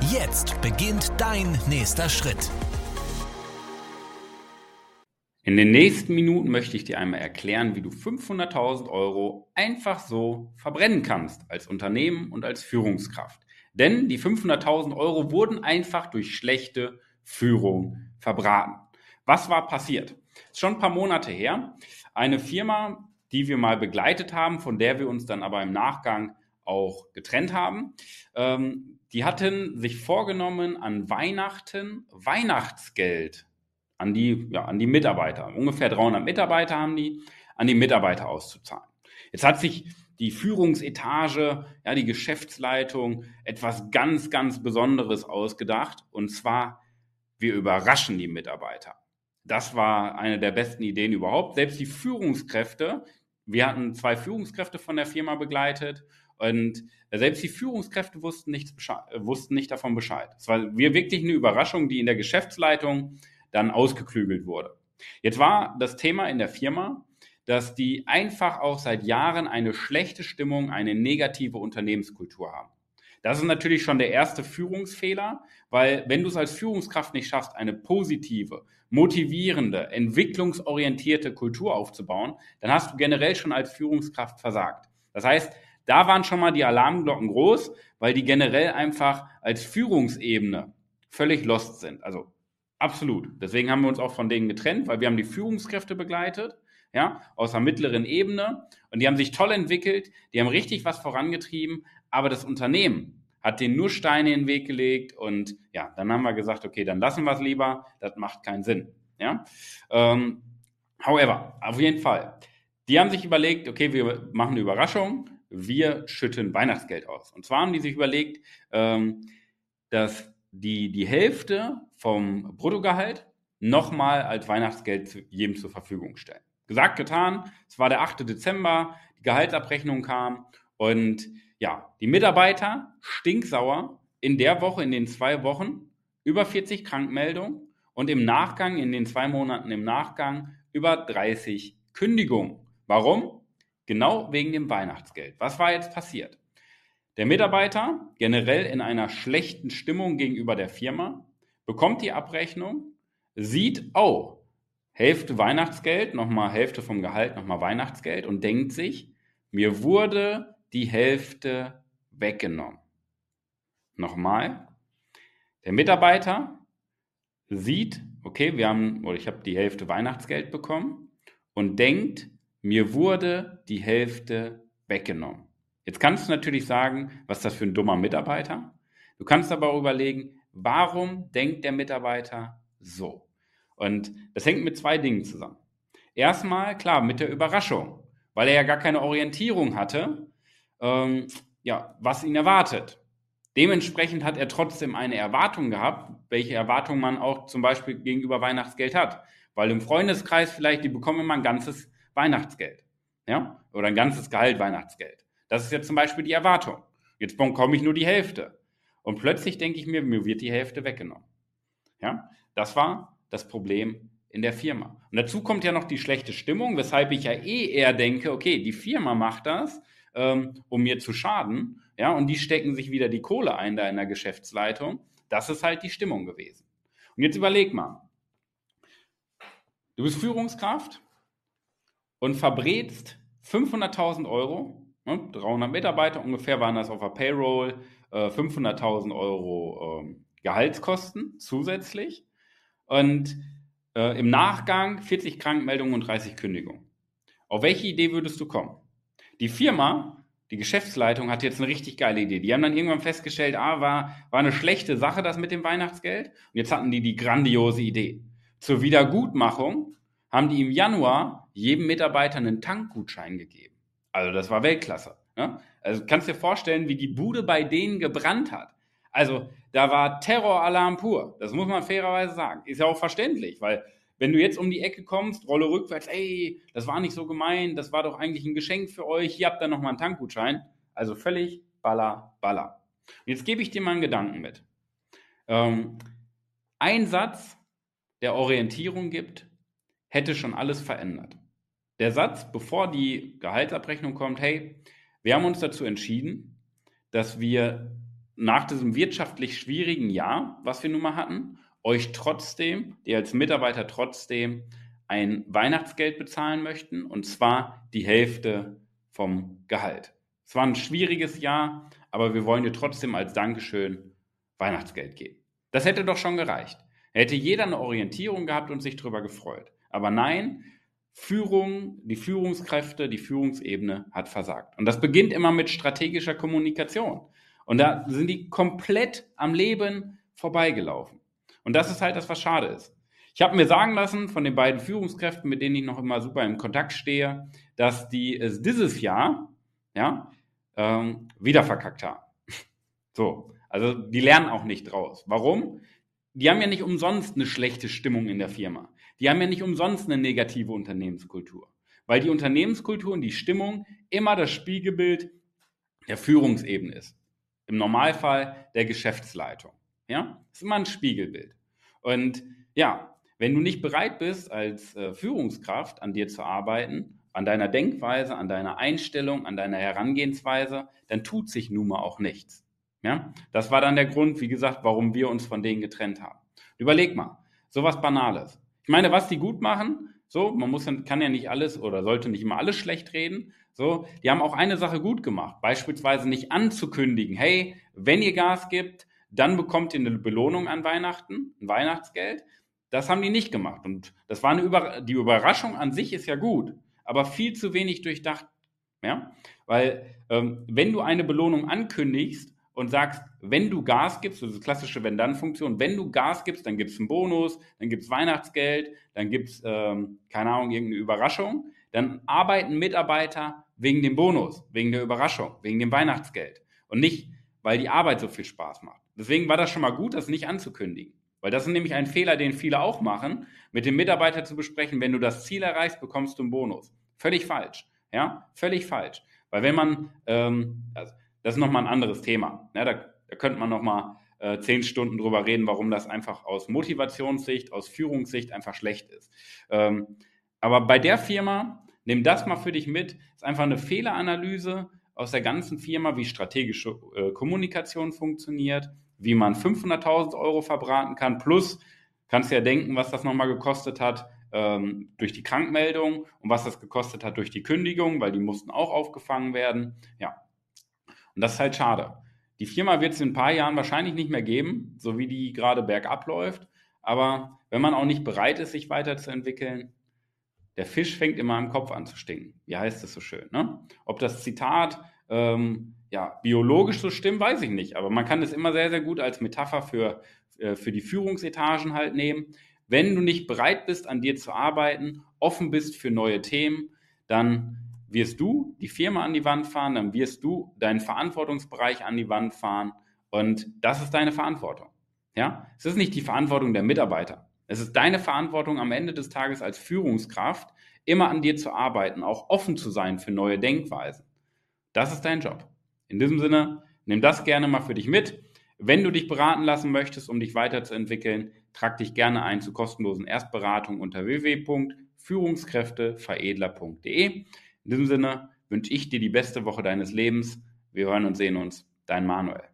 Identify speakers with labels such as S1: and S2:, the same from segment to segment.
S1: Jetzt beginnt dein nächster Schritt.
S2: In den nächsten Minuten möchte ich dir einmal erklären, wie du 500.000 Euro einfach so verbrennen kannst als Unternehmen und als Führungskraft. Denn die 500.000 Euro wurden einfach durch schlechte Führung verbraten. Was war passiert? Ist schon ein paar Monate her. Eine Firma, die wir mal begleitet haben, von der wir uns dann aber im Nachgang auch getrennt haben, ähm, die hatten sich vorgenommen, an Weihnachten Weihnachtsgeld an die, ja, an die Mitarbeiter. Ungefähr 300 Mitarbeiter haben die, an die Mitarbeiter auszuzahlen. Jetzt hat sich die Führungsetage, ja, die Geschäftsleitung etwas ganz, ganz Besonderes ausgedacht. Und zwar, wir überraschen die Mitarbeiter. Das war eine der besten Ideen überhaupt. Selbst die Führungskräfte, wir hatten zwei Führungskräfte von der Firma begleitet und selbst die Führungskräfte wussten, nichts wussten nicht davon Bescheid. Es war wirklich eine Überraschung, die in der Geschäftsleitung dann ausgeklügelt wurde. Jetzt war das Thema in der Firma, dass die einfach auch seit Jahren eine schlechte Stimmung, eine negative Unternehmenskultur haben. Das ist natürlich schon der erste Führungsfehler, weil wenn du es als Führungskraft nicht schaffst, eine positive, motivierende, entwicklungsorientierte Kultur aufzubauen, dann hast du generell schon als Führungskraft versagt. Das heißt, da waren schon mal die Alarmglocken groß, weil die generell einfach als Führungsebene völlig lost sind. Also Absolut. Deswegen haben wir uns auch von denen getrennt, weil wir haben die Führungskräfte begleitet, ja, aus der mittleren Ebene und die haben sich toll entwickelt, die haben richtig was vorangetrieben, aber das Unternehmen hat denen nur Steine in den Weg gelegt und ja, dann haben wir gesagt, okay, dann lassen wir es lieber, das macht keinen Sinn, ja. Ähm, however, auf jeden Fall, die haben sich überlegt, okay, wir machen eine Überraschung, wir schütten Weihnachtsgeld aus. Und zwar haben die sich überlegt, ähm, dass die, die Hälfte vom Bruttogehalt nochmal als Weihnachtsgeld zu, jedem zur Verfügung stellen. Gesagt, getan. Es war der 8. Dezember, die Gehaltsabrechnung kam und ja, die Mitarbeiter stinksauer in der Woche, in den zwei Wochen über 40 Krankmeldungen und im Nachgang, in den zwei Monaten im Nachgang über 30 Kündigungen. Warum? Genau wegen dem Weihnachtsgeld. Was war jetzt passiert? Der Mitarbeiter, generell in einer schlechten Stimmung gegenüber der Firma, bekommt die Abrechnung, sieht, oh, Hälfte Weihnachtsgeld, nochmal Hälfte vom Gehalt, nochmal Weihnachtsgeld und denkt sich, mir wurde die Hälfte weggenommen. Nochmal, der Mitarbeiter sieht, okay, wir haben, oder ich habe die Hälfte Weihnachtsgeld bekommen und denkt, mir wurde die Hälfte weggenommen. Jetzt kannst du natürlich sagen, was ist das für ein dummer Mitarbeiter? Du kannst aber auch überlegen, warum denkt der Mitarbeiter so? Und das hängt mit zwei Dingen zusammen. Erstmal, klar, mit der Überraschung, weil er ja gar keine Orientierung hatte, ähm, ja, was ihn erwartet. Dementsprechend hat er trotzdem eine Erwartung gehabt, welche Erwartung man auch zum Beispiel gegenüber Weihnachtsgeld hat. Weil im Freundeskreis vielleicht, die bekommen immer ein ganzes Weihnachtsgeld. Ja? Oder ein ganzes Gehalt Weihnachtsgeld. Das ist jetzt zum Beispiel die Erwartung. Jetzt bekomme ich nur die Hälfte. Und plötzlich denke ich mir, mir wird die Hälfte weggenommen. Ja, das war das Problem in der Firma. Und dazu kommt ja noch die schlechte Stimmung, weshalb ich ja eh eher denke, okay, die Firma macht das, ähm, um mir zu schaden. Ja, und die stecken sich wieder die Kohle ein da in der Geschäftsleitung. Das ist halt die Stimmung gewesen. Und jetzt überleg mal. Du bist Führungskraft und verbrätst 500.000 Euro 300 ne, Mitarbeiter ungefähr waren das auf der Payroll, 500.000 äh, Euro ähm, Gehaltskosten zusätzlich und äh, im Nachgang 40 Krankmeldungen und 30 Kündigungen. Auf welche Idee würdest du kommen? Die Firma, die Geschäftsleitung hat jetzt eine richtig geile Idee. Die haben dann irgendwann festgestellt, ah, war, war eine schlechte Sache das mit dem Weihnachtsgeld. Und jetzt hatten die die grandiose Idee. Zur Wiedergutmachung haben die im Januar jedem Mitarbeiter einen Tankgutschein gegeben. Also das war Weltklasse. Ne? Also kannst dir vorstellen, wie die Bude bei denen gebrannt hat. Also da war Terroralarm pur. Das muss man fairerweise sagen. Ist ja auch verständlich, weil wenn du jetzt um die Ecke kommst, rolle rückwärts, ey, das war nicht so gemein, das war doch eigentlich ein Geschenk für euch, hier habt ihr nochmal einen Tankgutschein. Also völlig baller, baller. Und jetzt gebe ich dir mal einen Gedanken mit. Ähm, ein Satz, der Orientierung gibt, hätte schon alles verändert. Der Satz, bevor die Gehaltsabrechnung kommt, hey, wir haben uns dazu entschieden, dass wir nach diesem wirtschaftlich schwierigen Jahr, was wir nun mal hatten, euch trotzdem, die als Mitarbeiter trotzdem ein Weihnachtsgeld bezahlen möchten, und zwar die Hälfte vom Gehalt. Es war ein schwieriges Jahr, aber wir wollen dir trotzdem als Dankeschön Weihnachtsgeld geben. Das hätte doch schon gereicht. Hätte jeder eine Orientierung gehabt und sich darüber gefreut. Aber nein, Führung, die Führungskräfte, die Führungsebene hat versagt. Und das beginnt immer mit strategischer Kommunikation. Und da sind die komplett am Leben vorbeigelaufen. Und das ist halt das, was schade ist. Ich habe mir sagen lassen von den beiden Führungskräften, mit denen ich noch immer super im Kontakt stehe, dass die es dieses Jahr ja, ähm, wieder verkackt haben. So, also die lernen auch nicht draus. Warum? Die haben ja nicht umsonst eine schlechte Stimmung in der Firma. Die haben ja nicht umsonst eine negative Unternehmenskultur. Weil die Unternehmenskultur und die Stimmung immer das Spiegelbild der Führungsebene ist. Im Normalfall der Geschäftsleitung. Ja, ist immer ein Spiegelbild. Und ja, wenn du nicht bereit bist, als äh, Führungskraft an dir zu arbeiten, an deiner Denkweise, an deiner Einstellung, an deiner Herangehensweise, dann tut sich nun mal auch nichts. Ja, das war dann der Grund, wie gesagt, warum wir uns von denen getrennt haben. Überleg mal, sowas Banales. Ich meine, was die gut machen, so, man muss, kann ja nicht alles oder sollte nicht immer alles schlecht reden. So, die haben auch eine Sache gut gemacht, beispielsweise nicht anzukündigen, hey, wenn ihr Gas gibt, dann bekommt ihr eine Belohnung an Weihnachten, ein Weihnachtsgeld. Das haben die nicht gemacht. Und das war eine Über die Überraschung an sich ist ja gut, aber viel zu wenig durchdacht. Ja? Weil ähm, wenn du eine Belohnung ankündigst und sagst, wenn du Gas gibst, so diese klassische Wenn-Dann-Funktion, wenn du Gas gibst, dann gibt es einen Bonus, dann gibt es Weihnachtsgeld, dann gibt es, ähm, keine Ahnung, irgendeine Überraschung, dann arbeiten Mitarbeiter wegen dem Bonus, wegen der Überraschung, wegen dem Weihnachtsgeld und nicht, weil die Arbeit so viel Spaß macht. Deswegen war das schon mal gut, das nicht anzukündigen. Weil das ist nämlich ein Fehler, den viele auch machen, mit dem Mitarbeiter zu besprechen, wenn du das Ziel erreichst, bekommst du einen Bonus. Völlig falsch. Ja, völlig falsch. Weil wenn man, ähm, also das ist nochmal ein anderes Thema. Ja, da, da könnte man nochmal äh, zehn Stunden drüber reden, warum das einfach aus Motivationssicht, aus Führungssicht einfach schlecht ist. Ähm, aber bei der Firma, nimm das mal für dich mit, ist einfach eine Fehleranalyse aus der ganzen Firma, wie strategische äh, Kommunikation funktioniert, wie man 500.000 Euro verbraten kann, plus kannst du ja denken, was das nochmal gekostet hat ähm, durch die Krankmeldung und was das gekostet hat durch die Kündigung, weil die mussten auch aufgefangen werden. Ja, und das ist halt schade. Die Firma wird es in ein paar Jahren wahrscheinlich nicht mehr geben, so wie die gerade bergab läuft. Aber wenn man auch nicht bereit ist, sich weiterzuentwickeln, der Fisch fängt immer im Kopf an zu stinken. Wie heißt das so schön? Ne? Ob das Zitat ähm, ja, biologisch so stimmt, weiß ich nicht. Aber man kann es immer sehr, sehr gut als Metapher für, äh, für die Führungsetagen halt nehmen. Wenn du nicht bereit bist, an dir zu arbeiten, offen bist für neue Themen, dann wirst du die Firma an die Wand fahren, dann wirst du deinen Verantwortungsbereich an die Wand fahren und das ist deine Verantwortung. Ja, es ist nicht die Verantwortung der Mitarbeiter. Es ist deine Verantwortung am Ende des Tages als Führungskraft, immer an dir zu arbeiten, auch offen zu sein für neue Denkweisen. Das ist dein Job. In diesem Sinne, nimm das gerne mal für dich mit. Wenn du dich beraten lassen möchtest, um dich weiterzuentwickeln, trag dich gerne ein zur kostenlosen Erstberatung unter www.führungskräfteveredler.de. In diesem Sinne wünsche ich dir die beste Woche deines Lebens. Wir hören und sehen uns. Dein Manuel.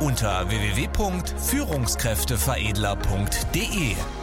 S1: unter www.führungskräfteveredler.de.